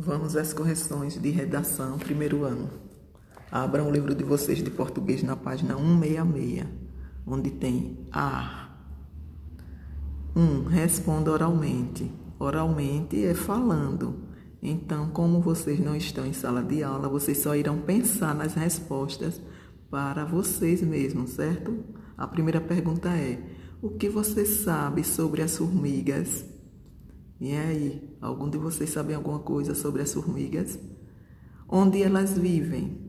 Vamos às correções de redação, primeiro ano. Abram o livro de vocês de português na página 166, onde tem A. 1. Um, responda oralmente. Oralmente é falando. Então, como vocês não estão em sala de aula, vocês só irão pensar nas respostas para vocês mesmos, certo? A primeira pergunta é: o que você sabe sobre as formigas? E aí, algum de vocês sabe alguma coisa sobre as formigas? Onde elas vivem?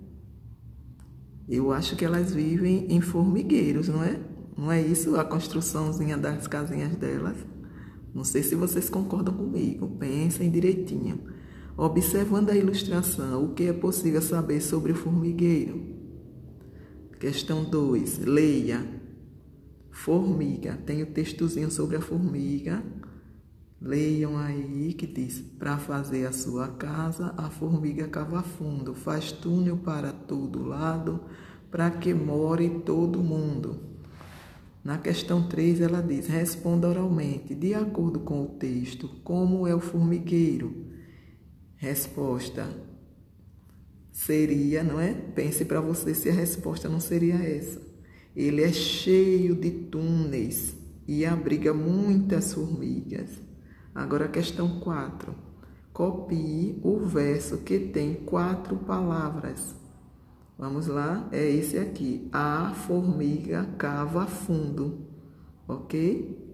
Eu acho que elas vivem em formigueiros, não é? Não é isso a construçãozinha das casinhas delas? Não sei se vocês concordam comigo. Pensem direitinho. Observando a ilustração, o que é possível saber sobre o formigueiro? Questão 2. Leia. Formiga. Tem o textozinho sobre a formiga. Leiam aí que diz: para fazer a sua casa, a formiga cava fundo, faz túnel para todo lado, para que more todo mundo. Na questão 3, ela diz: responda oralmente, de acordo com o texto, como é o formigueiro. Resposta seria, não é? Pense para você se a resposta não seria essa. Ele é cheio de túneis e abriga muitas formigas. Agora a questão 4. Copie o verso que tem quatro palavras. Vamos lá? É esse aqui. A formiga cava fundo. Ok?